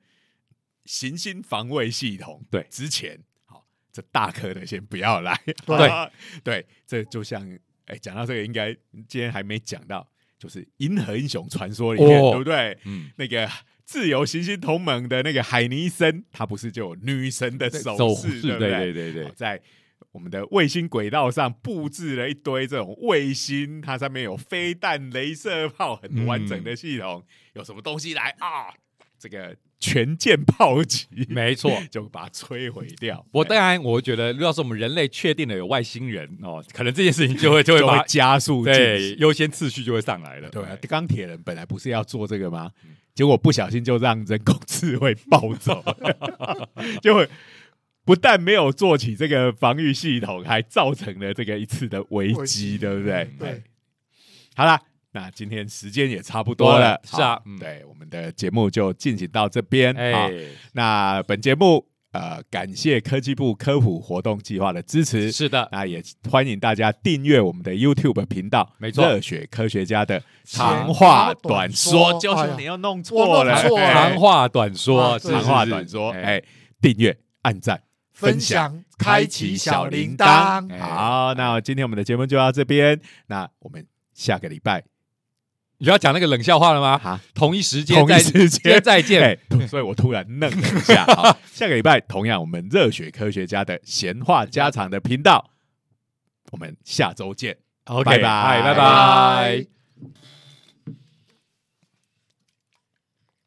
行星防卫系统对之前，好，这大颗的先不要来。对对，这就像哎，讲到这个，应该今天还没讲到，就是《银河英雄传说》里面，哦对不对？嗯，那个自由行星同盟的那个海尼森，他不是就有女神的手手势，对对不对？对对在我们的卫星轨道上布置了一堆这种卫星，它上面有飞弹、镭射炮，很完整的系统。有什么东西来啊？这个全舰炮击，没错。就把它摧毁掉。我当然，我觉得，要是我们人类确定了有外星人哦，可能这件事情就会就 就会会把加速对。优先次序就会上来了。对啊，钢铁人本来不是要做这个吗？结果不小心就让人工智慧暴走，就会不但没有做起这个防御系统，还造成了这个一次的危危机，对不对？对哎，好啦，那今天时间也差不多了，是啊对，我们的节目就进行到这边。哎，，那本节目呃，感谢科技部科普活动计划的支持。是的，那也欢迎大家订阅我们的 YouTube 频道，没错热血科学家的长长话话短短说，就是你要弄错了，长话短说，长话短说，哎，订阅、按赞、分享，开启小铃铛。哎好，那今天我们的节目就到这边，那我们下个礼拜你要讲那个冷笑话了吗？啊，同一时间同一再时间再见。哎所以我突然愣了一下。好，下个礼拜同样我们热血科学家的闲话家常的频道，我们下周见。拜拜拜。拜。